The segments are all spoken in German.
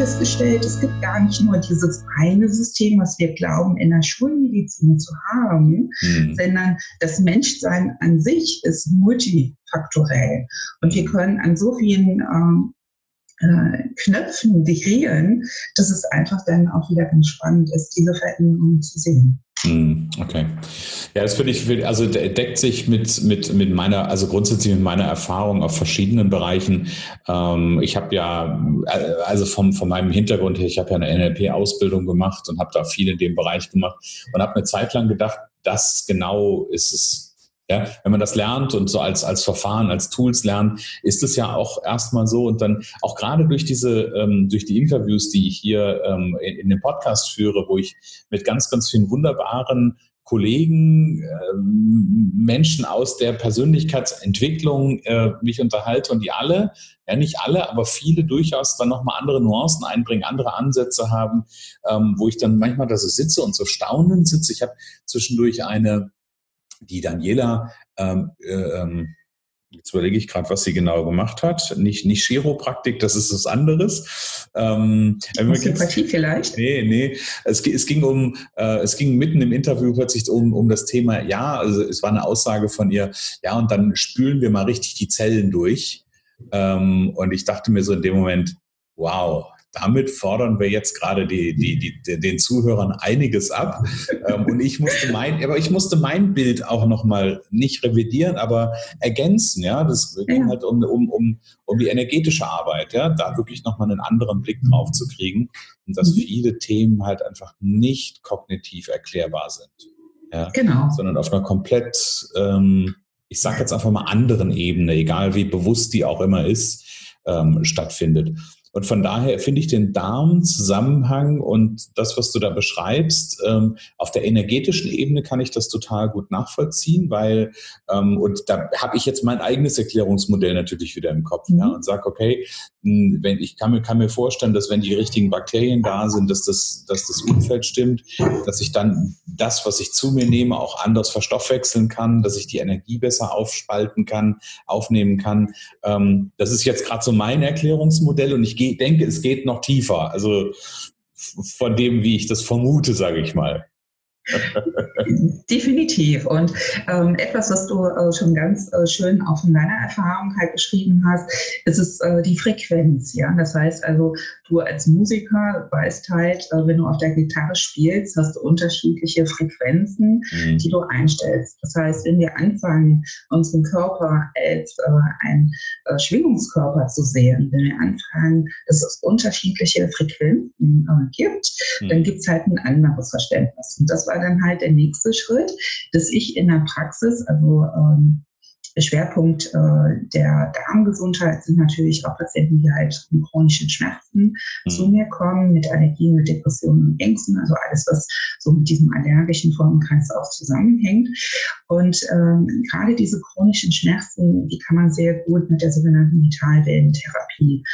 festgestellt, es gibt gar nicht nur dieses eine System, was wir glauben, in der Schulmedizin zu haben, mhm. sondern das Menschsein an sich ist multifaktorell. Und wir können an so vielen ähm, äh, Knöpfen drehen, dass es einfach dann auch wieder ganz spannend ist, diese Veränderungen zu sehen. Hm, okay. Ja, das finde ich, also deckt sich mit, mit, mit meiner, also grundsätzlich mit meiner Erfahrung auf verschiedenen Bereichen. Ähm, ich habe ja, äh, also vom, von meinem Hintergrund her, ich habe ja eine NLP-Ausbildung gemacht und habe da viel in dem Bereich gemacht und habe eine Zeit lang gedacht, das genau ist es, ja, wenn man das lernt und so als, als Verfahren, als Tools lernt, ist es ja auch erstmal so. Und dann auch gerade durch diese, ähm, durch die Interviews, die ich hier ähm, in, in dem Podcast führe, wo ich mit ganz, ganz vielen wunderbaren Kollegen, ähm, Menschen aus der Persönlichkeitsentwicklung äh, mich unterhalte und die alle, ja nicht alle, aber viele durchaus dann nochmal andere Nuancen einbringen, andere Ansätze haben, ähm, wo ich dann manchmal da so sitze und so staunend sitze. Ich habe zwischendurch eine die Daniela, ähm, äh, ähm, jetzt überlege ich gerade, was sie genau gemacht hat. Nicht, nicht Chiropraktik, das ist was anderes. Ähm, Osteopathie vielleicht? Nee, nee. Es, es ging um, äh, es ging mitten im Interview plötzlich um, um das Thema, ja, also es war eine Aussage von ihr, ja, und dann spülen wir mal richtig die Zellen durch. Ähm, und ich dachte mir so in dem Moment, wow, damit fordern wir jetzt gerade die, die, die, den Zuhörern einiges ab. Ähm, und ich musste mein, aber ich musste mein Bild auch nochmal nicht revidieren, aber ergänzen. Ja, das ging halt um, um, um, um die energetische Arbeit. Ja, da wirklich nochmal einen anderen Blick drauf zu kriegen und dass mhm. viele Themen halt einfach nicht kognitiv erklärbar sind. Ja, genau. Sondern auf einer komplett, ähm, ich sage jetzt einfach mal anderen Ebene, egal wie bewusst die auch immer ist, ähm, stattfindet. Und von daher finde ich den Darmzusammenhang und das, was du da beschreibst, ähm, auf der energetischen Ebene kann ich das total gut nachvollziehen, weil, ähm, und da habe ich jetzt mein eigenes Erklärungsmodell natürlich wieder im Kopf mhm. ja, und sage, okay, wenn ich kann mir, kann mir vorstellen, dass wenn die richtigen Bakterien da sind, dass das, dass das Umfeld stimmt, dass ich dann das, was ich zu mir nehme, auch anders verstoffwechseln kann, dass ich die Energie besser aufspalten kann, aufnehmen kann. Ähm, das ist jetzt gerade so mein Erklärungsmodell und ich denke, es geht noch tiefer. Also von dem, wie ich das vermute, sage ich mal. Definitiv. Und ähm, etwas, was du äh, schon ganz äh, schön auch von deiner Erfahrung halt beschrieben hast, ist es äh, die Frequenz. Ja, das heißt also, du als Musiker weißt halt, äh, wenn du auf der Gitarre spielst, hast du unterschiedliche Frequenzen, mhm. die du einstellst. Das heißt, wenn wir anfangen, unseren Körper als äh, ein äh, Schwingungskörper zu sehen, wenn wir anfangen, dass es unterschiedliche Frequenzen gibt, mhm. dann gibt es halt ein anderes Verständnis. Und das war dann halt der nächste Schritt, dass ich in der Praxis, also ähm, Schwerpunkt äh, der Darmgesundheit sind natürlich auch Patienten, die halt mit chronischen Schmerzen mhm. zu mir kommen, mit Allergien, mit Depressionen und Ängsten, also alles, was so mit diesem allergischen Formenkreis auch zusammenhängt. Und ähm, gerade diese chronischen Schmerzen, die kann man sehr gut mit der sogenannten Vitalwellentherapie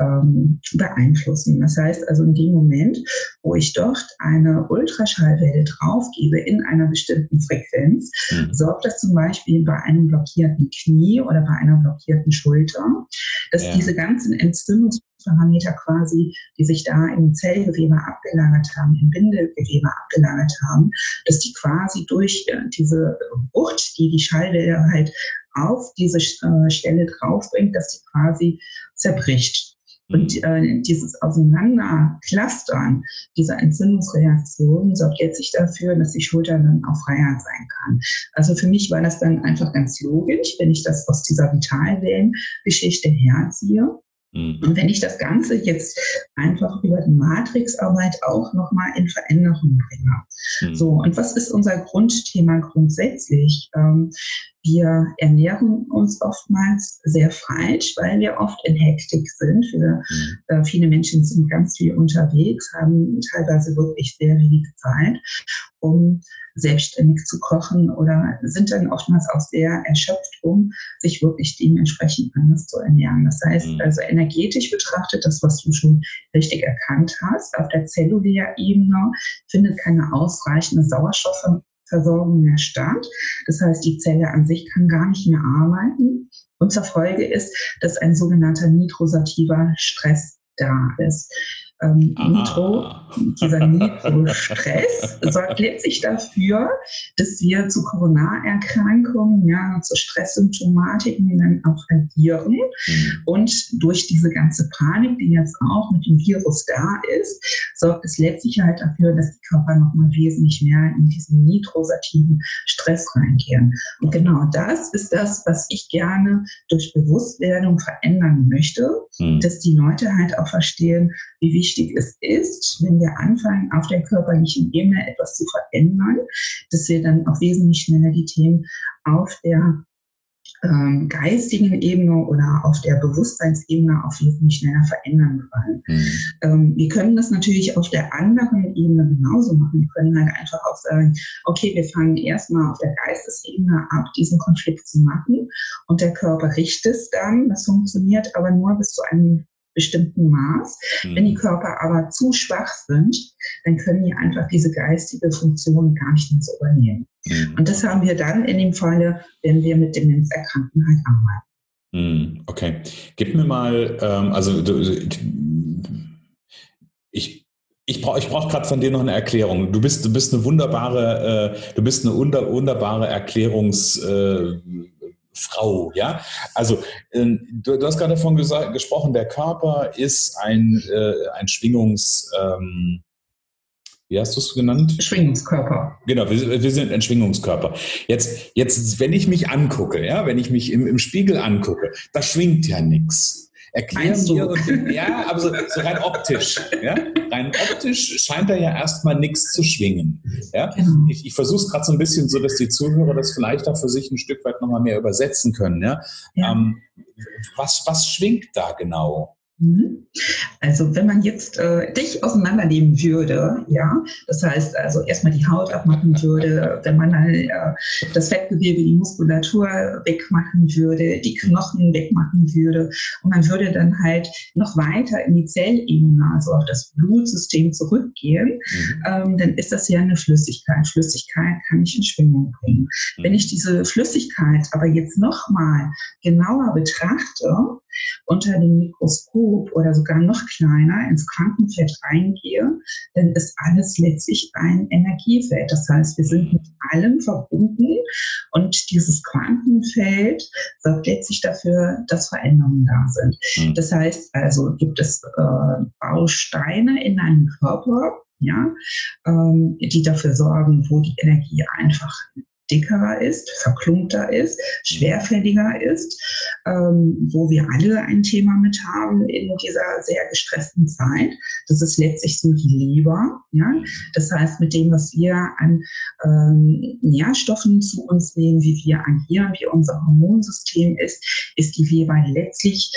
ähm, beeinflussen. Das heißt also in dem Moment, wo ich dort eine Ultraschallwelle draufgebe in einer bestimmten Frequenz, mhm. sorgt das zum Beispiel bei einem blockierten Knie oder bei einer blockierten Schulter, dass ja. diese ganzen Entzündungsparameter quasi, die sich da im Zellgewebe abgelagert haben, im Bindegewebe abgelagert haben, dass die quasi durch äh, diese Wucht, die die Schallwelle halt auf diese äh, Stelle draufbringt, dass die quasi zerbricht. Und mhm. äh, dieses Auseinanderklustern dieser Entzündungsreaktionen sorgt letztlich dafür, dass die Schulter dann auch freier sein kann. Also für mich war das dann einfach ganz logisch, wenn ich das aus dieser Vitalwellengeschichte herziehe. Mhm. Und wenn ich das Ganze jetzt einfach über die Matrixarbeit auch nochmal in Veränderung bringe. Mhm. So, und was ist unser Grundthema grundsätzlich? Ähm, wir ernähren uns oftmals sehr falsch, weil wir oft in Hektik sind. Wir, mhm. äh, viele Menschen sind ganz viel unterwegs, haben teilweise wirklich sehr wenig Zeit, um selbstständig zu kochen oder sind dann oftmals auch sehr erschöpft, um sich wirklich dementsprechend anders zu ernähren. Das heißt, mhm. also energetisch betrachtet, das, was du schon richtig erkannt hast, auf der zellulären Ebene findet keine ausreichende Sauerstoff Versorgung mehr statt. Das heißt, die Zelle an sich kann gar nicht mehr arbeiten. Und zur Folge ist, dass ein sogenannter nitrosativer Stress da ist. Ähm, Nitro, dieser Nitro-Stress sorgt letztlich dafür, dass wir zu Corona-Erkrankungen, ja, zu Stresssymptomatiken dann auch agieren. Mhm. Und durch diese ganze Panik, die jetzt auch mit dem Virus da ist, sorgt es letztlich halt dafür, dass die Körper nochmal wesentlich mehr in diesen nitrosativen Stress reingehen. Und genau das ist das, was ich gerne durch Bewusstwerdung verändern möchte, mhm. dass die Leute halt auch verstehen, wie wichtig es ist, wenn wir anfangen, auf der körperlichen Ebene etwas zu verändern, dass wir dann auch wesentlich schneller die Themen auf der ähm, geistigen Ebene oder auf der Bewusstseinsebene auf wesentlich schneller verändern können. Mhm. Ähm, wir können das natürlich auf der anderen Ebene genauso machen. Wir können halt einfach auch sagen, okay, wir fangen erstmal auf der Geistesebene ab, diesen Konflikt zu machen und der Körper richtet es dann. Das funktioniert aber nur bis zu einem bestimmten Maß. Mhm. Wenn die Körper aber zu schwach sind, dann können die einfach diese geistige Funktion gar nicht mehr so übernehmen. Mhm. Und das haben wir dann in dem Falle, wenn wir mit Demenzerkrankten halt arbeiten. Mhm. Okay. Gib mir mal, ähm, also ich ich brauche ich brauch gerade von dir noch eine Erklärung. Du bist, du bist eine wunderbare, äh, du bist eine wunderbare Erklärungs, äh, Frau, ja. Also ähm, du, du, hast gerade davon gesagt, gesprochen, der Körper ist ein, äh, ein Schwingungs, ähm, wie hast du es genannt? Schwingungskörper. Genau, wir, wir, sind ein Schwingungskörper. Jetzt, jetzt, wenn ich mich angucke, ja, wenn ich mich im, im Spiegel angucke, da schwingt ja nichts. Erklären mir, ja, aber so, so, rein optisch, ja, rein optisch scheint da ja erstmal nichts zu schwingen. Ja? Genau. Ich, ich versuche es gerade so ein bisschen so, dass die Zuhörer das vielleicht auch für sich ein Stück weit nochmal mehr übersetzen können. Ja? ja. Ähm, was, was schwingt da genau? Mhm. Also wenn man jetzt äh, dich auseinandernehmen würde, ja, das heißt also erstmal die Haut abmachen würde, wenn man dann äh, das Fettgewebe, die Muskulatur wegmachen würde, die Knochen wegmachen würde und man würde dann halt noch weiter in die Zellebene, also auf das Blutsystem zurückgehen, mhm. ähm, dann ist das ja eine Flüssigkeit. Flüssigkeit kann ich in Schwingung bringen. Mhm. Wenn ich diese Flüssigkeit aber jetzt nochmal genauer betrachte, unter dem Mikroskop oder sogar noch kleiner ins Quantenfeld reingehe, dann ist alles letztlich ein Energiefeld. Das heißt, wir sind mit allem verbunden und dieses Quantenfeld sorgt letztlich dafür, dass Veränderungen da sind. Mhm. Das heißt also, gibt es äh, Bausteine in einem Körper, ja, ähm, die dafür sorgen, wo die Energie einfach dickerer ist, verklumpter ist, schwerfälliger ist, ähm, wo wir alle ein Thema mit haben in dieser sehr gestressten Zeit. Das ist letztlich so die Leber. Ja? Das heißt, mit dem, was wir an ähm, Nährstoffen zu uns nehmen, wie wir agieren, wie unser Hormonsystem ist, ist die Leber letztlich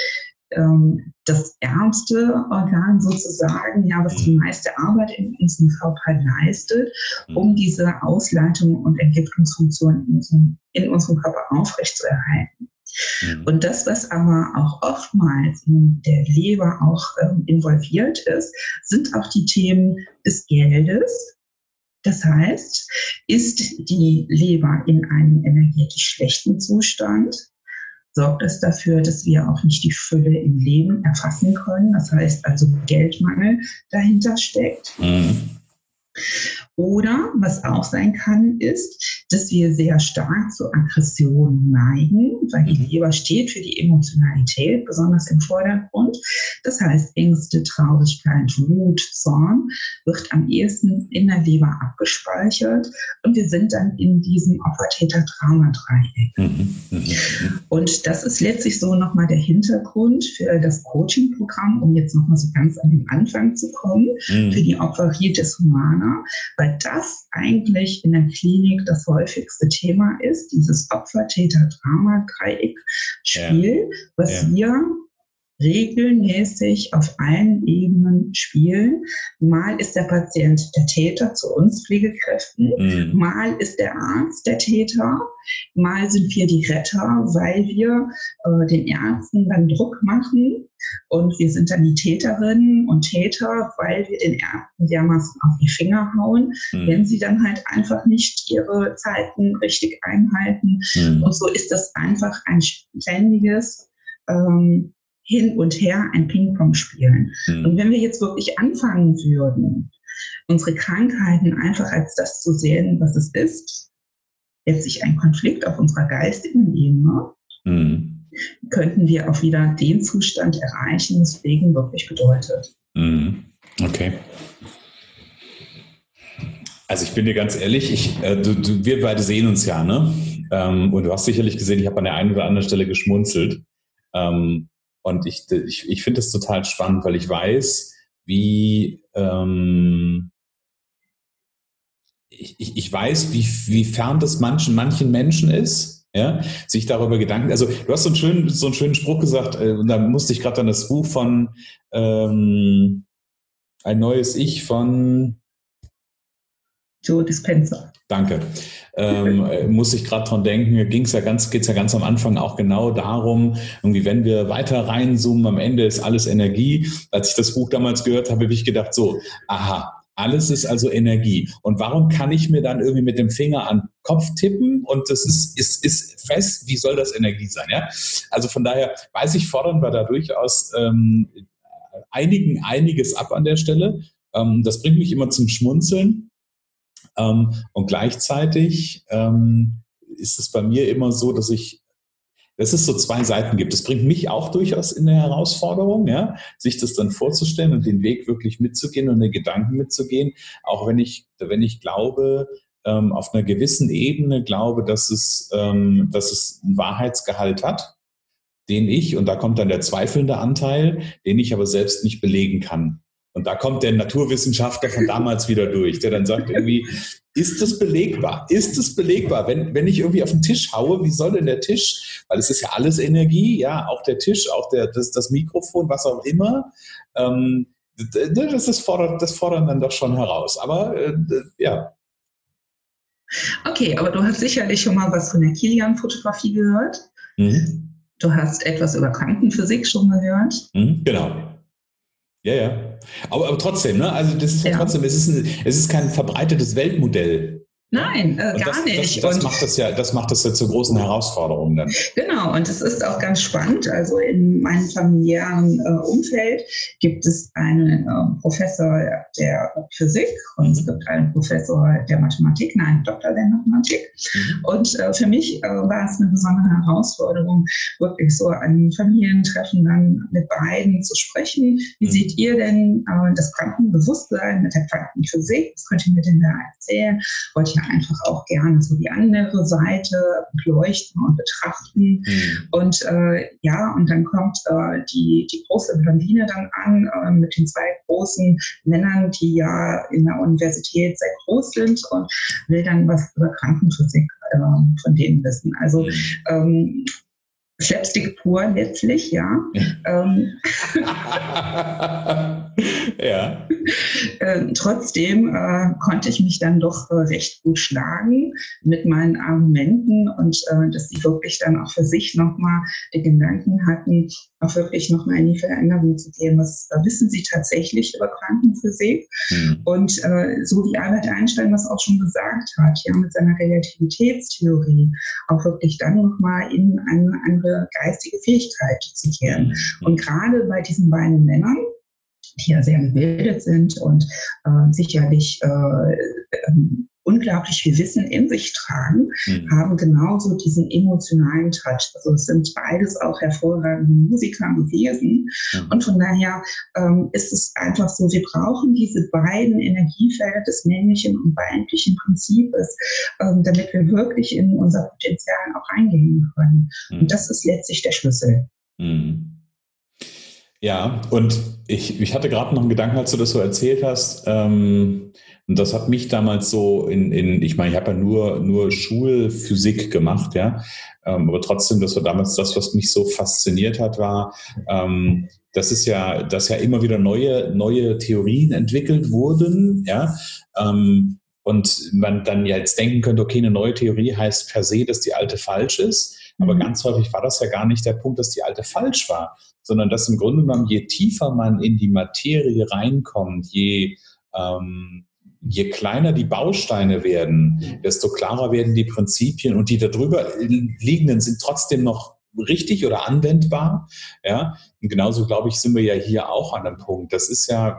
ähm, das ärmste Organ sozusagen, ja, was die mhm. meiste Arbeit in unserem Körper leistet, um mhm. diese Ausleitung und Entwicklungsfunktion in unserem, in unserem Körper aufrechtzuerhalten. Mhm. Und das, was aber auch oftmals in der Leber auch ähm, involviert ist, sind auch die Themen des Geldes. Das heißt, ist die Leber in einem energetisch schlechten Zustand, sorgt es dafür, dass wir auch nicht die Fülle im Leben erfassen können. Das heißt also Geldmangel dahinter steckt. Mhm. Oder was auch sein kann, ist, dass wir sehr stark zu Aggression neigen, weil die mhm. Leber steht für die Emotionalität, besonders im Vordergrund. Das heißt, Ängste, Traurigkeit, Wut, Zorn wird am ehesten in der Leber abgespeichert und wir sind dann in diesem Opfer-Täter-Trauma-Dreieck. Mhm. Mhm. Und das ist letztlich so nochmal der Hintergrund für das Coaching-Programm, um jetzt nochmal so ganz an den Anfang zu kommen, für die Opferitis Humana, weil weil das eigentlich in der Klinik das häufigste Thema ist, dieses Opfer-Täter-Drama-Dreieck-Spiel, ja. was ja. wir regelmäßig auf allen Ebenen spielen. Mal ist der Patient der Täter zu uns Pflegekräften, mhm. mal ist der Arzt der Täter, mal sind wir die Retter, weil wir äh, den Ärzten dann Druck machen und wir sind dann die Täterinnen und Täter, weil wir den Ärzten dermaßen auf die Finger hauen, mhm. wenn sie dann halt einfach nicht ihre Zeiten richtig einhalten. Mhm. Und so ist das einfach ein ständiges ähm, hin und her ein Ping-Pong spielen. Mhm. Und wenn wir jetzt wirklich anfangen würden, unsere Krankheiten einfach als das zu sehen, was es ist, letztlich ein Konflikt auf unserer geistigen Ebene, mhm. könnten wir auch wieder den Zustand erreichen, was Pflegen wirklich bedeutet. Mhm. Okay. Also ich bin dir ganz ehrlich, ich, äh, du, du, wir beide sehen uns ja, ne? Ähm, und du hast sicherlich gesehen, ich habe an der einen oder anderen Stelle geschmunzelt. Ähm, und ich, ich, ich finde das total spannend, weil ich weiß, wie ähm, ich, ich weiß, wie, wie fern das manchen, manchen Menschen ist, ja, sich darüber Gedanken. Also du hast so einen schönen, so einen schönen Spruch gesagt, äh, und da musste ich gerade an das Buch von ähm, Ein neues Ich von Joe Dispenza. Danke. Ähm, äh, muss ich gerade dran denken, ging's ja ganz, geht's ja ganz am Anfang auch genau darum, irgendwie, wenn wir weiter reinzoomen, am Ende ist alles Energie. Als ich das Buch damals gehört habe, habe ich gedacht, so, aha, alles ist also Energie. Und warum kann ich mir dann irgendwie mit dem Finger an den Kopf tippen und das ist, ist, ist fest? Wie soll das Energie sein? Ja? Also von daher weiß ich, fordern wir da durchaus ähm, einigen einiges ab an der Stelle. Ähm, das bringt mich immer zum Schmunzeln ähm, und gleichzeitig ähm, ist es bei mir immer so, dass ich dass es so zwei Seiten gibt. Das bringt mich auch durchaus in eine Herausforderung, ja, sich das dann vorzustellen und den Weg wirklich mitzugehen und den Gedanken mitzugehen, auch wenn ich, wenn ich glaube, ähm, auf einer gewissen Ebene glaube, dass es, ähm, dass es einen Wahrheitsgehalt hat, den ich, und da kommt dann der zweifelnde Anteil, den ich aber selbst nicht belegen kann. Und da kommt der Naturwissenschaftler von damals wieder durch, der dann sagt irgendwie, ist das belegbar? Ist es belegbar? Wenn, wenn ich irgendwie auf den Tisch haue, wie soll denn der Tisch, weil es ist ja alles Energie, ja, auch der Tisch, auch der, das, das Mikrofon, was auch immer, ähm, das, das, fordert, das fordert dann doch schon heraus. Aber äh, ja. Okay, aber du hast sicherlich schon mal was von der Kilian-Fotografie gehört. Mhm. Du hast etwas über Quantenphysik schon gehört. Mhm, genau. Ja, ja. Aber, aber trotzdem, ne? Also das ist ja. trotzdem, es ist, ein, es ist kein verbreitetes Weltmodell. Nein, äh, gar das, nicht. Das, das macht das ja, das macht das ja zur großen Herausforderung dann. Genau, und es ist auch ganz spannend. Also in meinem familiären äh, Umfeld gibt es einen äh, Professor der Physik und mhm. es gibt einen Professor der Mathematik, nein, einen Doktor der Mathematik. Mhm. Und äh, für mich äh, war es eine besondere Herausforderung, wirklich so an Familientreffen dann mit beiden zu sprechen. Wie mhm. seht ihr denn äh, das Quantenbewusstsein mit der Quantenphysik? Was könnt ihr mir denn da erzählen? Wollt ihr ja einfach auch gerne so die andere Seite beleuchten und betrachten. Mhm. Und äh, ja, und dann kommt äh, die, die große Blondine dann an äh, mit den zwei großen Männern, die ja in der Universität sehr groß sind und will dann was über Krankenphysik äh, von denen wissen. Also mhm. ähm, Slapstick pur letztlich, ja. ähm, ja. Äh, trotzdem äh, konnte ich mich dann doch äh, recht gut schlagen mit meinen Argumenten und äh, dass sie wirklich dann auch für sich nochmal die Gedanken hatten, auch wirklich nochmal in die Veränderung zu gehen. Was wissen sie tatsächlich über Quantenphysik? Mhm. Und äh, so wie Albert Einstein das auch schon gesagt hat, ja, mit seiner Relativitätstheorie, auch wirklich dann nochmal in eine andere geistige Fähigkeit zu kehren. Mhm. Und gerade bei diesen beiden Männern, die ja sehr gebildet sind und äh, sicherlich äh, ähm, unglaublich viel Wissen in sich tragen, mhm. haben genauso diesen emotionalen Touch. Also es sind beides auch hervorragende Musiker gewesen. Mhm. Und von daher ähm, ist es einfach so, wir brauchen diese beiden Energiefelder des männlichen und weiblichen Prinzips, ähm, damit wir wirklich in unser Potenzial auch reingehen können. Mhm. Und das ist letztlich der Schlüssel. Mhm. Ja, und ich, ich hatte gerade noch einen Gedanken, als du das so erzählt hast. Ähm, und das hat mich damals so in, in ich meine, ich habe ja nur, nur Schulphysik gemacht, ja. Ähm, aber trotzdem, das war damals das, was mich so fasziniert hat, war, ähm, das ist ja, dass ja immer wieder neue, neue Theorien entwickelt wurden, ja. Ähm, und man dann ja jetzt denken könnte, okay, eine neue Theorie heißt per se, dass die alte falsch ist. Aber mhm. ganz häufig war das ja gar nicht der Punkt, dass die alte falsch war, sondern dass im Grunde genommen, je tiefer man in die Materie reinkommt, je, ähm, je kleiner die Bausteine werden, desto klarer werden die Prinzipien und die darüber liegenden sind trotzdem noch richtig oder anwendbar. Ja, und genauso glaube ich, sind wir ja hier auch an einem Punkt. Das ist ja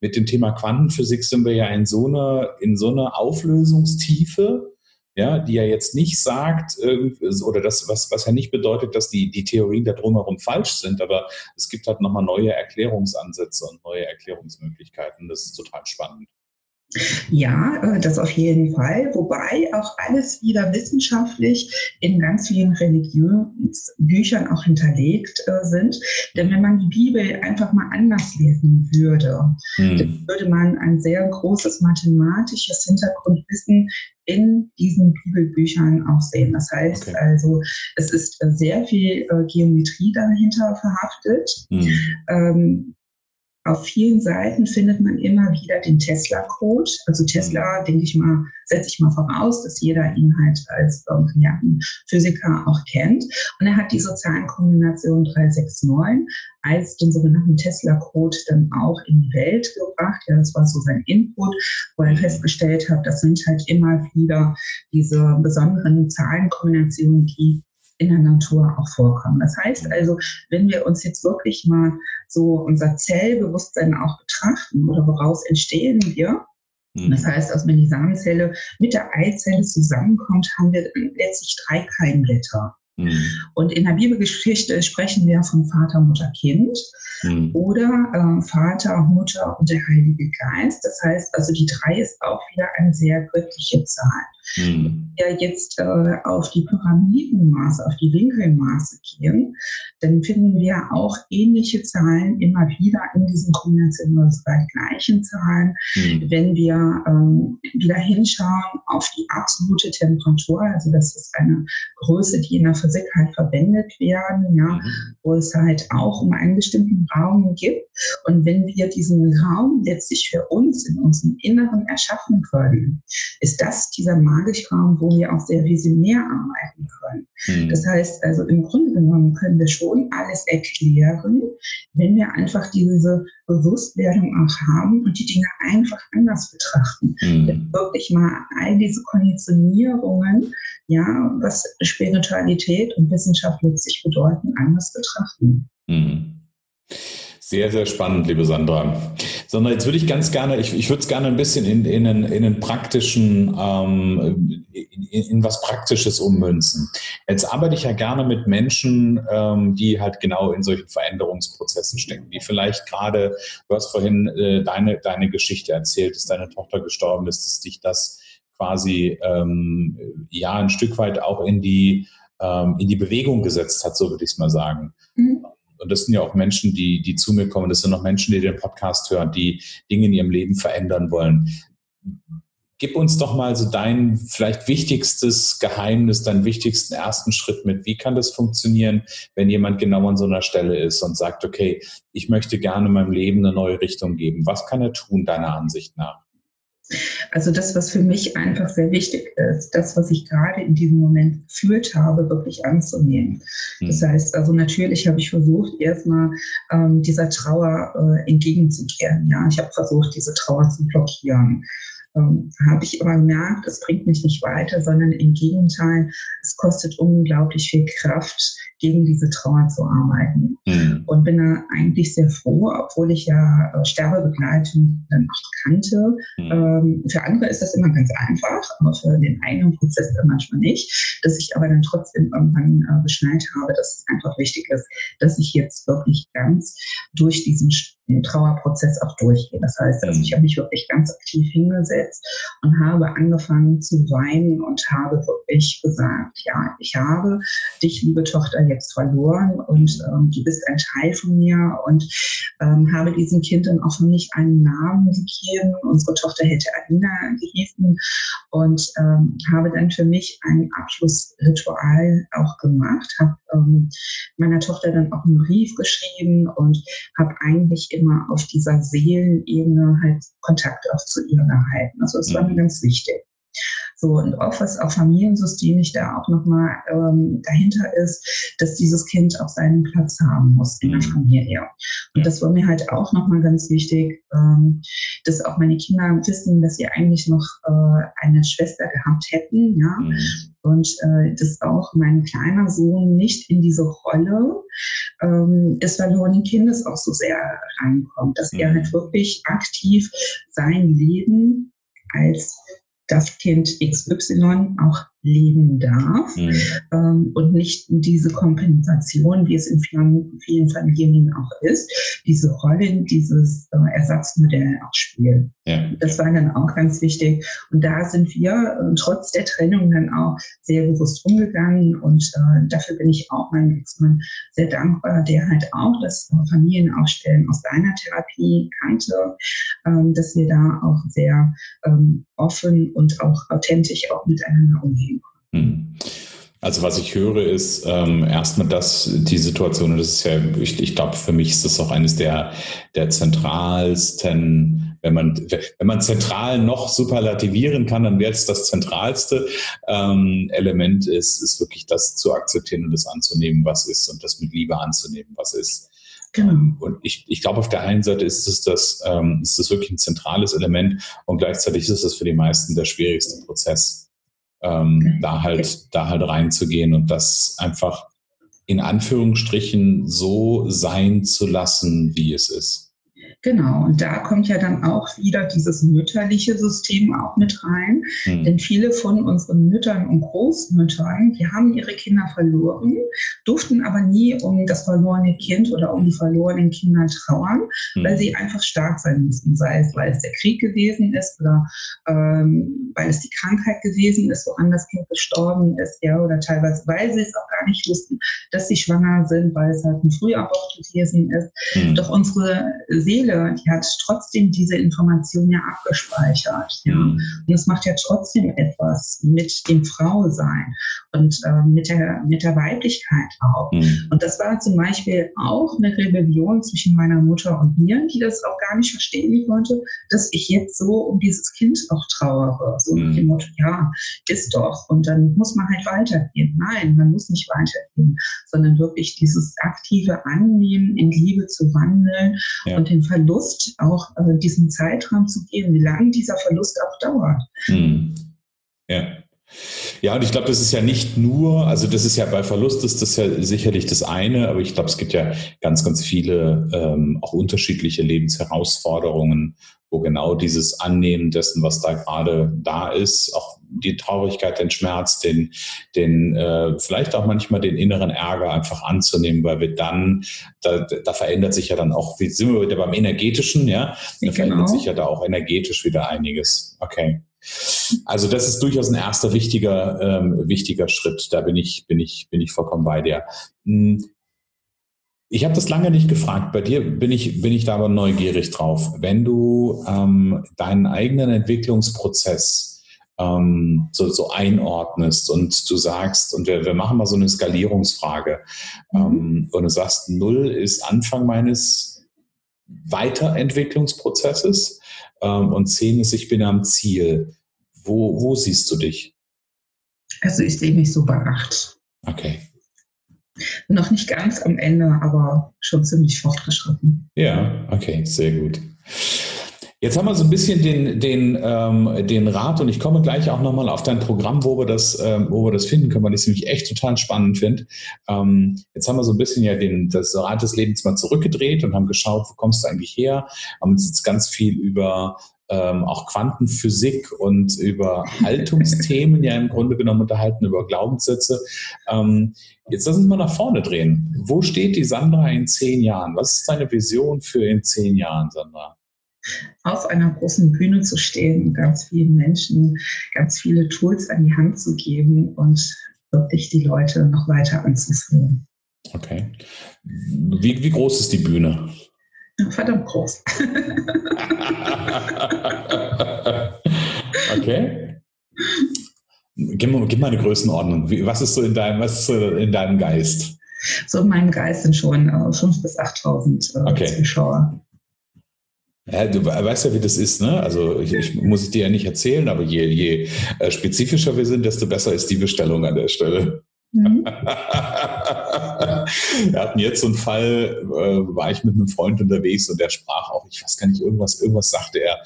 mit dem Thema Quantenphysik sind wir ja in so eine, in so eine Auflösungstiefe, ja, die ja jetzt nicht sagt, oder das, was, was ja nicht bedeutet, dass die, die Theorien da drumherum falsch sind, aber es gibt halt nochmal neue Erklärungsansätze und neue Erklärungsmöglichkeiten. Das ist total spannend. Ja, äh, das auf jeden Fall. Wobei auch alles wieder wissenschaftlich in ganz vielen Religionsbüchern auch hinterlegt äh, sind. Denn wenn man die Bibel einfach mal anders lesen würde, hm. dann würde man ein sehr großes mathematisches Hintergrundwissen in diesen Bibelbüchern auch sehen. Das heißt okay. also, es ist äh, sehr viel Geometrie dahinter verhaftet. Hm. Ähm, auf vielen Seiten findet man immer wieder den Tesla-Code. Also Tesla, mhm. denke ich mal, setze ich mal voraus, dass jeder ihn halt als ja, Physiker auch kennt. Und er hat diese Zahlenkombination 369 als den sogenannten Tesla-Code dann auch in die Welt gebracht. Ja, das war so sein Input, wo er festgestellt hat, das sind halt immer wieder diese besonderen Zahlenkombinationen, die in der Natur auch vorkommen. Das heißt also, wenn wir uns jetzt wirklich mal so unser Zellbewusstsein auch betrachten oder woraus entstehen wir, mhm. das heißt, also wenn die Samenzelle mit der Eizelle zusammenkommt, haben wir letztlich drei Keimblätter. Mhm. Und in der Bibelgeschichte sprechen wir von Vater, Mutter, Kind mhm. oder äh, Vater, Mutter und der Heilige Geist. Das heißt, also die drei ist auch wieder eine sehr göttliche Zahl. Mhm. Wenn wir jetzt äh, auf die Pyramidenmaße, auf die Winkelmaße gehen, dann finden wir auch ähnliche Zahlen immer wieder in diesen Kombinationen bei gleichen Zahlen. Mhm. Wenn wir ähm, wieder hinschauen auf die absolute Temperatur, also das ist eine Größe, die in der Physik halt verwendet werden, ja, mhm. wo es halt auch um einen bestimmten Raum gibt. Und wenn wir diesen Raum letztlich für uns in unserem Inneren erschaffen können, ist das dieser Magischraum, wo wir auch sehr visionär arbeiten können. Mhm. Das heißt also, im Grunde genommen können wir schon alles erklären, wenn wir einfach diese Bewusstwerdung auch haben und die Dinge einfach anders betrachten. Mhm. Wirklich mal all diese Konditionierungen, ja, was Spiritualität und Wissenschaft letztlich bedeuten, anders betrachten. Mhm. Sehr, sehr spannend, liebe Sandra. Sondern jetzt würde ich ganz gerne, ich, ich würde es gerne ein bisschen in, in, einen, in einen praktischen, ähm, in, in, was Praktisches ummünzen. Jetzt arbeite ich ja gerne mit Menschen, ähm, die halt genau in solchen Veränderungsprozessen stecken, die vielleicht gerade, du hast vorhin äh, deine, deine Geschichte erzählt, dass deine Tochter gestorben ist, dass dich das quasi ähm, ja ein Stück weit auch in die, ähm, in die Bewegung gesetzt hat, so würde ich es mal sagen. Mhm und das sind ja auch Menschen, die, die zu mir kommen, das sind auch Menschen, die den Podcast hören, die Dinge in ihrem Leben verändern wollen. Gib uns doch mal so dein vielleicht wichtigstes Geheimnis, deinen wichtigsten ersten Schritt mit. Wie kann das funktionieren, wenn jemand genau an so einer Stelle ist und sagt, okay, ich möchte gerne meinem Leben eine neue Richtung geben? Was kann er tun, deiner Ansicht nach? Also das, was für mich einfach sehr wichtig ist, das, was ich gerade in diesem Moment gefühlt habe, wirklich anzunehmen. Mhm. Das heißt, also natürlich habe ich versucht, erstmal ähm, dieser Trauer äh, entgegenzukehren. Ja, ich habe versucht, diese Trauer zu blockieren ähm, habe ich aber gemerkt, es bringt mich nicht weiter, sondern im Gegenteil, es kostet unglaublich viel Kraft, gegen diese Trauer zu arbeiten. Mhm. Und bin da eigentlich sehr froh, obwohl ich ja äh, Sterbebegleitung dann auch kannte. Mhm. Ähm, für andere ist das immer ganz einfach, aber für den eigenen Prozess dann manchmal nicht. Dass ich aber dann trotzdem irgendwann äh, beschnallt habe, dass es einfach wichtig ist, dass ich jetzt wirklich ganz durch diesen Trauerprozess auch durchgehe. Das heißt, also ich habe mich wirklich ganz aktiv hingesetzt und habe angefangen zu weinen und habe wirklich gesagt, ja, ich habe dich, liebe Tochter, jetzt verloren und ähm, du bist ein Teil von mir und ähm, habe diesem Kind dann auch für mich einen Namen gegeben. Unsere Tochter hätte Alina gehießen und ähm, habe dann für mich ein Abschlussritual auch gemacht, habe ähm, meiner Tochter dann auch einen Brief geschrieben und habe eigentlich immer auf dieser Seelenebene halt Kontakt auch zu ihr gehalten. Also es war mir mhm. ganz wichtig. So, und auch was auch familiensystemisch da auch nochmal ähm, dahinter ist, dass dieses Kind auch seinen Platz haben muss in der mhm. Familie. Und das war mir halt auch nochmal ganz wichtig, ähm, dass auch meine Kinder wissen, dass sie eigentlich noch äh, eine Schwester gehabt hätten, ja. Mhm. Und äh, dass auch mein kleiner Sohn nicht in diese Rolle ähm, des verlorenen Kindes auch so sehr reinkommt, dass er mhm. halt wirklich aktiv sein Leben als das Kind XY auch leben darf mhm. ähm, und nicht diese Kompensation, wie es in vielen, vielen Familien auch ist, diese Rolle, dieses äh, Ersatzmodell auch spielen. Ja. Das war dann auch ganz wichtig. Und da sind wir äh, trotz der Trennung dann auch sehr bewusst umgegangen und äh, dafür bin ich auch meinem Ex-Mann sehr dankbar, der halt auch das äh, Familienaufstellen aus seiner Therapie kannte, ähm, dass wir da auch sehr ähm, offen und auch authentisch auch miteinander umgehen. Hm. Also was ich höre ist ähm, erstmal, dass die Situation, und das ist ja, ich, ich glaube, für mich ist das auch eines der, der zentralsten, wenn man, wenn man zentral noch superlativieren kann, dann wäre es das zentralste ähm, Element ist, ist wirklich das zu akzeptieren und das anzunehmen, was ist und das mit Liebe anzunehmen, was ist. Genau. Ähm, und ich, ich glaube, auf der einen Seite ist es das, ähm, ist das wirklich ein zentrales Element und gleichzeitig ist es für die meisten der schwierigste Prozess ähm, da halt, da halt reinzugehen und das einfach in Anführungsstrichen so sein zu lassen, wie es ist. Genau, und da kommt ja dann auch wieder dieses mütterliche System auch mit rein. Mhm. Denn viele von unseren Müttern und Großmüttern, die haben ihre Kinder verloren, durften aber nie um das verlorene Kind oder um die verlorenen Kinder trauern, mhm. weil sie einfach stark sein müssen. Sei es, weil es der Krieg gewesen ist oder ähm, weil es die Krankheit gewesen ist, woanders Kind gestorben ist, ja, oder teilweise, weil sie es auch gar nicht wussten, dass sie schwanger sind, weil es halt ein Frühabort gewesen ist. Mhm. Doch unsere Seele Seele, die hat trotzdem diese Information ja abgespeichert. Ja? Mhm. Und das macht ja trotzdem etwas mit dem Frausein und äh, mit, der, mit der Weiblichkeit auch. Mhm. Und das war zum Beispiel auch eine Rebellion zwischen meiner Mutter und mir, die das auch gar nicht verstehen konnte, dass ich jetzt so um dieses Kind auch trauere. So mhm. nach dem Motto, ja, ist doch. Und dann muss man halt weitergehen. Nein, man muss nicht weitergehen, sondern wirklich dieses aktive Annehmen, in Liebe zu wandeln ja. und den Verlust Verlust auch äh, diesen Zeitraum zu geben, wie lange dieser Verlust auch dauert. Hm. Ja. Ja, und ich glaube, das ist ja nicht nur, also das ist ja bei Verlust ist das ja sicherlich das eine, aber ich glaube, es gibt ja ganz, ganz viele ähm, auch unterschiedliche Lebensherausforderungen, wo genau dieses Annehmen dessen, was da gerade da ist, auch die Traurigkeit, den Schmerz, den, den äh, vielleicht auch manchmal den inneren Ärger einfach anzunehmen, weil wir dann, da, da verändert sich ja dann auch, wie sind wir wieder beim Energetischen, ja? Da genau. verändert sich ja da auch energetisch wieder einiges. Okay. Also das ist durchaus ein erster wichtiger, ähm, wichtiger Schritt. Da bin ich, bin ich, bin ich vollkommen bei dir. Hm. Ich habe das lange nicht gefragt. Bei dir bin ich, bin ich da aber neugierig drauf. Wenn du ähm, deinen eigenen Entwicklungsprozess ähm, so, so einordnest und du sagst, und wir, wir machen mal so eine Skalierungsfrage, mhm. ähm, und du sagst, null ist Anfang meines Weiterentwicklungsprozesses ähm, und zehn ist, ich bin am Ziel. Wo, wo siehst du dich? Also ich sehe mich so bei acht. Okay. Noch nicht ganz am Ende, aber schon ziemlich fortgeschritten. Ja, okay, sehr gut. Jetzt haben wir so ein bisschen den, den, ähm, den Rat und ich komme gleich auch nochmal auf dein Programm, wo wir das, ähm, wo wir das finden können, weil ich es nämlich echt total spannend finde. Ähm, jetzt haben wir so ein bisschen ja den, das Rad des Lebens mal zurückgedreht und haben geschaut, wo kommst du eigentlich her? Haben uns jetzt ganz viel über ähm, auch Quantenphysik und über Haltungsthemen ja im Grunde genommen unterhalten, über Glaubenssätze. Ähm, jetzt lass uns mal nach vorne drehen. Wo steht die Sandra in zehn Jahren? Was ist deine Vision für in zehn Jahren, Sandra? Auf einer großen Bühne zu stehen und ganz vielen Menschen ganz viele Tools an die Hand zu geben und wirklich die Leute noch weiter anzuführen. Okay. Wie, wie groß ist die Bühne? Verdammt groß. okay. Gib mal, gib mal eine Größenordnung. Was ist so in deinem, was ist so in deinem Geist? So in meinem Geist sind schon äh, 5.000 bis 8.000 äh, okay. Zuschauer. Ja, du weißt ja, wie das ist, ne? Also ich, ich muss es dir ja nicht erzählen, aber je, je äh, spezifischer wir sind, desto besser ist die Bestellung an der Stelle. Mhm. Wir hatten jetzt so einen Fall, äh, war ich mit einem Freund unterwegs und der sprach auch, ich weiß gar nicht, irgendwas, irgendwas sagte er,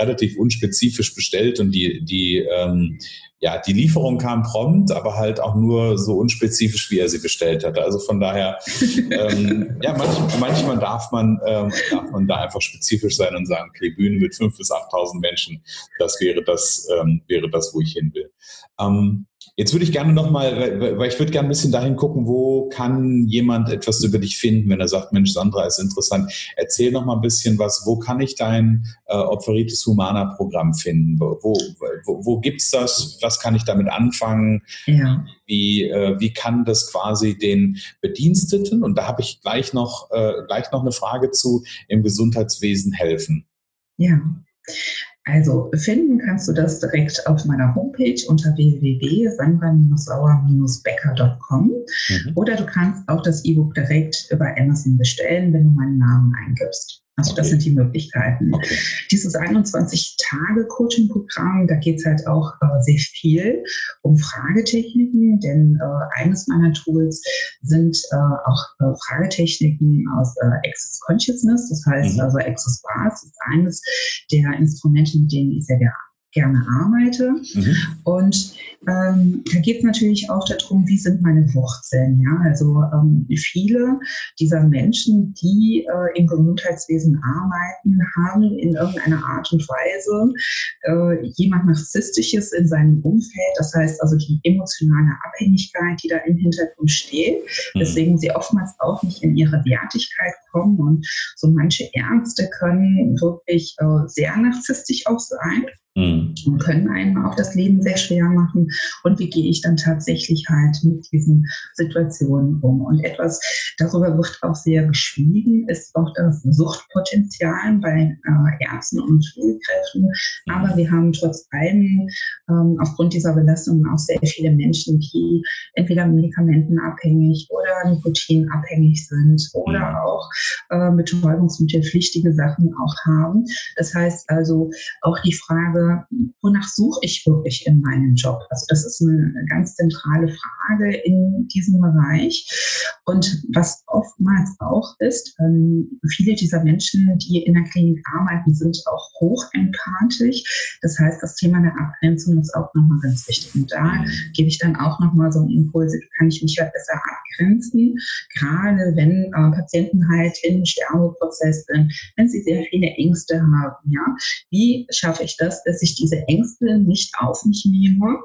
relativ unspezifisch bestellt und die, die, ähm, ja, die Lieferung kam prompt, aber halt auch nur so unspezifisch, wie er sie bestellt hatte. Also von daher, ähm, ja, manch, manchmal darf man, ähm, darf man da einfach spezifisch sein und sagen, okay, Bühne mit 5.000 bis 8.000 Menschen, das wäre das, ähm, wäre das, wo ich hin will. Ähm, Jetzt würde ich gerne nochmal, weil ich würde gerne ein bisschen dahin gucken, wo kann jemand etwas über dich finden, wenn er sagt, Mensch, Sandra ist interessant. Erzähl noch mal ein bisschen was, wo kann ich dein äh, Opferitis Humana Programm finden? Wo, wo, wo gibt's das? Was kann ich damit anfangen? Ja. Wie, äh, wie kann das quasi den Bediensteten, und da habe ich gleich noch, äh, gleich noch eine Frage zu, im Gesundheitswesen helfen? Ja. Also finden kannst du das direkt auf meiner Homepage unter www.sandra-sauer-becker.com mhm. oder du kannst auch das E-Book direkt über Amazon bestellen, wenn du meinen Namen eingibst. Also das sind die Möglichkeiten. Okay. Dieses 21-Tage-Coaching-Programm, da geht es halt auch äh, sehr viel um Fragetechniken, denn äh, eines meiner Tools sind äh, auch äh, Fragetechniken aus äh, Access Consciousness, das heißt mhm. also Access Bars ist eines der Instrumente, mit denen ich sehr gerne gerne arbeite. Mhm. Und ähm, da geht es natürlich auch darum, wie sind meine Wurzeln. Ja? Also ähm, viele dieser Menschen, die äh, im Gesundheitswesen arbeiten, haben in irgendeiner Art und Weise äh, jemand Narzisstisches in seinem Umfeld. Das heißt also die emotionale Abhängigkeit, die da im Hintergrund steht, mhm. weswegen sie oftmals auch nicht in ihre Wertigkeit kommen. Und so manche Ärzte können wirklich äh, sehr narzisstisch auch sein. Mhm. Und können einem auch das Leben sehr schwer machen. Und wie gehe ich dann tatsächlich halt mit diesen Situationen um? Und etwas, darüber wird auch sehr geschwiegen, ist auch das Suchtpotenzial bei äh, Ärzten und Pflegekräften. Aber wir haben trotz allem ähm, aufgrund dieser Belastung auch sehr viele Menschen, die entweder medikamentenabhängig oder nikotinabhängig sind oder auch äh, betäubungsmittelpflichtige Sachen auch haben. Das heißt also auch die Frage, wonach suche ich wirklich in meinem Job? Also das ist eine ganz zentrale Frage in diesem Bereich. Und was oftmals auch ist, ähm, viele dieser Menschen, die in der Klinik arbeiten, sind auch hochempathisch. Das heißt, das Thema der Abgrenzung ist auch nochmal ganz wichtig. Und da mhm. gebe ich dann auch nochmal so einen Impuls, kann ich mich halt besser abgrenzen, gerade wenn äh, Patienten halt im Sterbeprozess sind, wenn sie sehr viele Ängste haben. Ja, wie schaffe ich das, dass ich diese Ängste nicht auf mich nehme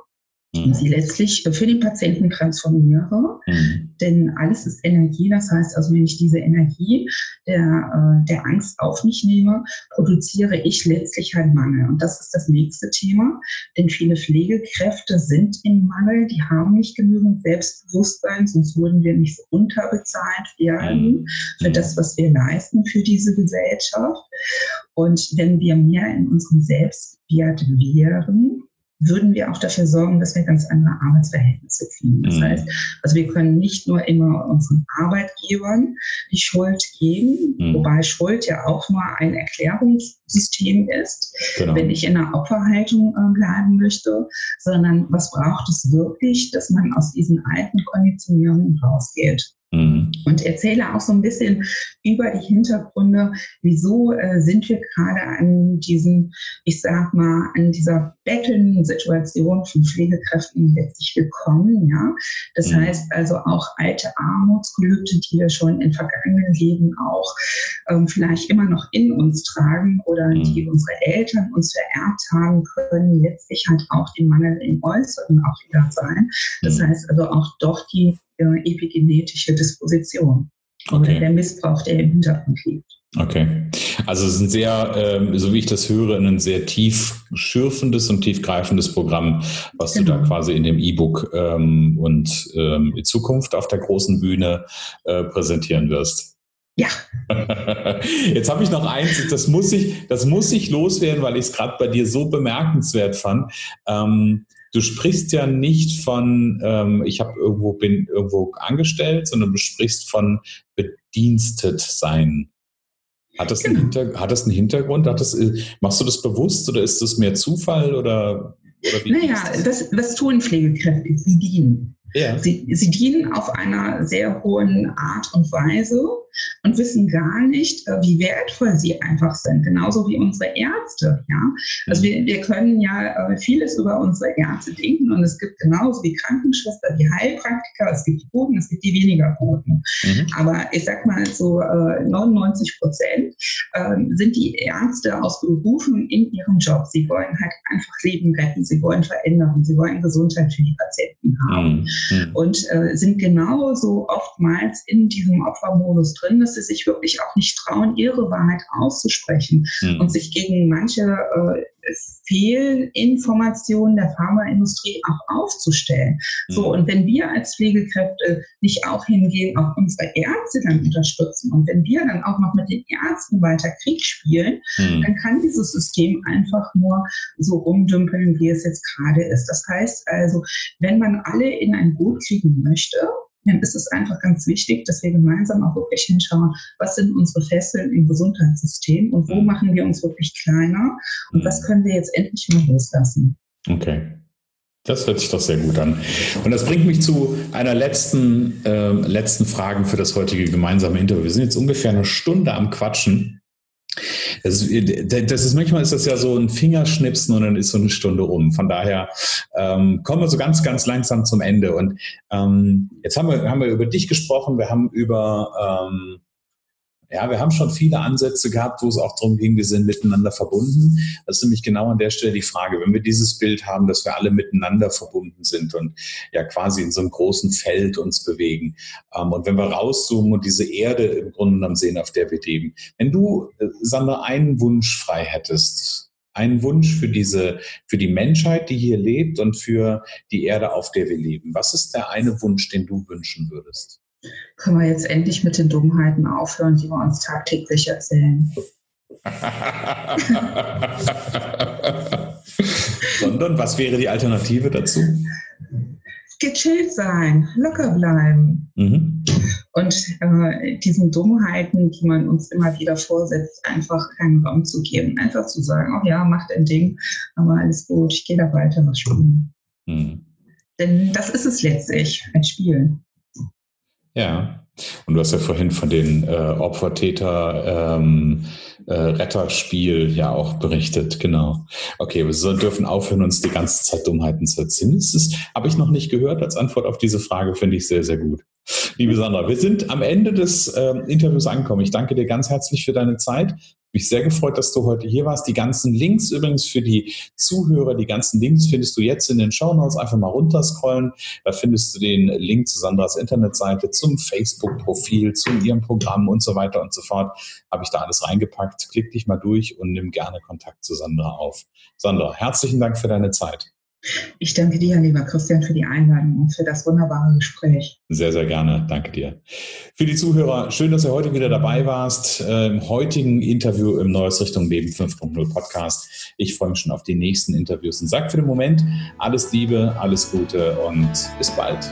mhm. sie letztlich für den Patienten transformiere. Mhm. Denn alles ist Energie. Das heißt also, wenn ich diese Energie der, äh, der Angst auf mich nehme, produziere ich letztlich halt Mangel. Und das ist das nächste Thema. Denn viele Pflegekräfte sind im Mangel. Die haben nicht genügend Selbstbewusstsein, sonst würden wir nicht so unterbezahlt werden mhm. für das, was wir leisten für diese Gesellschaft. Und wenn wir mehr in unserem Selbstwert wären, würden wir auch dafür sorgen, dass wir ganz andere Arbeitsverhältnisse kriegen. Das mhm. heißt, also wir können nicht nur immer unseren Arbeitgebern die Schuld geben, mhm. wobei Schuld ja auch nur ein Erklärungssystem ist, genau. wenn ich in einer Opferhaltung äh, bleiben möchte, sondern was braucht es wirklich, dass man aus diesen alten Konditionierungen rausgeht. Mhm. Und erzähle auch so ein bisschen über die Hintergründe, wieso äh, sind wir gerade an diesem, ich sag mal, an dieser bettelnden Situation von Pflegekräften letztlich gekommen. Ja? Das mhm. heißt also auch alte Armutsgelübde, die wir schon in vergangenen Leben auch ähm, vielleicht immer noch in uns tragen oder mhm. die unsere Eltern uns vererbt haben, können letztlich halt auch den Mangel im Äußeren auch wieder sein. Das mhm. heißt also auch doch die äh, epigenetische Disposition okay. oder der Missbrauch, der im Hintergrund liegt. Okay. Also es ist ein sehr, ähm, so wie ich das höre, ein sehr tief schürfendes und tiefgreifendes Programm, was genau. du da genau. quasi in dem E-Book ähm, und ähm, in Zukunft auf der großen Bühne äh, präsentieren wirst. Ja. Jetzt habe ich noch eins, das muss ich, das muss ich loswerden, weil ich es gerade bei dir so bemerkenswert fand. Ähm, du sprichst ja nicht von, ähm, ich habe irgendwo bin irgendwo angestellt, sondern du sprichst von bedienstet sein. Hat das, genau. einen, hat das einen Hintergrund? Hat das, äh, machst du das bewusst oder ist das mehr Zufall? Oder, oder naja, das, was tun Pflegekräfte? Sie dienen. Ja. Sie, sie dienen auf einer sehr hohen Art und Weise und wissen gar nicht, äh, wie wertvoll sie einfach sind, genauso wie unsere Ärzte. Ja? Also wir, wir können ja äh, vieles über unsere Ärzte denken und es gibt genauso wie Krankenschwester, die Heilpraktiker, es gibt die Guten, es gibt die weniger Guten. Mhm. Aber ich sag mal so 99 äh, Prozent ähm, sind die Ärzte aus Berufen in ihrem Job. Sie wollen halt einfach Leben retten, sie wollen verändern, sie wollen Gesundheit für die Patienten haben mhm. und sind genauso oftmals in diesem Opfermodus drin, dass sie sich wirklich auch nicht trauen, ihre Wahrheit auszusprechen mhm. und sich gegen manche äh, Fehlinformationen der Pharmaindustrie auch aufzustellen. Mhm. So, und wenn wir als Pflegekräfte nicht auch hingehen, auch unsere Ärzte dann unterstützen und wenn wir dann auch noch mit den Ärzten weiter Krieg spielen, mhm. dann kann dieses System einfach nur so rumdümpeln, wie es jetzt gerade ist. Das heißt also, wenn man alle in ein Boot kriegen möchte, dann ist es einfach ganz wichtig, dass wir gemeinsam auch wirklich hinschauen, was sind unsere Fesseln im Gesundheitssystem und wo mhm. machen wir uns wirklich kleiner und was mhm. können wir jetzt endlich mal loslassen. Okay. Das hört sich doch sehr gut an. Und das bringt mich zu einer letzten, äh, letzten Frage für das heutige gemeinsame Interview. Wir sind jetzt ungefähr eine Stunde am Quatschen. Das ist, das ist, manchmal ist das ja so ein Fingerschnipsen und dann ist so eine Stunde rum. Von daher ähm, kommen wir so ganz, ganz langsam zum Ende. Und ähm, jetzt haben wir, haben wir über dich gesprochen, wir haben über ähm, ja, wir haben schon viele Ansätze gehabt, wo es auch darum ging, wir sind miteinander verbunden. Das ist nämlich genau an der Stelle die Frage, wenn wir dieses Bild haben, dass wir alle miteinander verbunden sind und ja quasi in so einem großen Feld uns bewegen. Ähm, und wenn wir rauszoomen und diese Erde im Grunde genommen sehen, auf der wir leben. Wenn du, äh, Sandra, einen Wunsch frei hättest, einen Wunsch für diese, für die Menschheit, die hier lebt und für die Erde, auf der wir leben. Was ist der eine Wunsch, den du wünschen würdest? Können wir jetzt endlich mit den Dummheiten aufhören, die wir uns tagtäglich erzählen. Sondern was wäre die Alternative dazu? Gechillt sein, locker bleiben. Mhm. Und äh, diesen Dummheiten, die man uns immer wieder vorsetzt, einfach keinen Raum zu geben. Einfach zu sagen, oh ja, mach dein Ding, aber alles gut, ich gehe da weiter was spielen. Mhm. Denn das ist es letztlich, ein Spiel. Ja. Und du hast ja vorhin von den äh, Opfer-Täter- ähm, äh, Retterspiel ja auch berichtet, genau. Okay, wir dürfen aufhören, uns die ganze Zeit Dummheiten zu erzählen. Das habe ich noch nicht gehört als Antwort auf diese Frage, finde ich sehr, sehr gut. Liebe Sandra, wir sind am Ende des äh, Interviews angekommen. Ich danke dir ganz herzlich für deine Zeit. Mich sehr gefreut, dass du heute hier warst. Die ganzen Links übrigens für die Zuhörer, die ganzen Links findest du jetzt in den Show Notes. Einfach mal runterscrollen. Da findest du den Link zu Sandras Internetseite, zum Facebook-Profil, zu ihrem Programm und so weiter und so fort. Habe ich da alles reingepackt. Klick dich mal durch und nimm gerne Kontakt zu Sandra auf. Sandra, herzlichen Dank für deine Zeit. Ich danke dir, lieber Christian, für die Einladung und für das wunderbare Gespräch. Sehr, sehr gerne. Danke dir. Für die Zuhörer, schön, dass ihr heute wieder dabei warst äh, im heutigen Interview im Neues Richtung Leben 5.0 Podcast. Ich freue mich schon auf die nächsten Interviews und sage für den Moment alles Liebe, alles Gute und bis bald.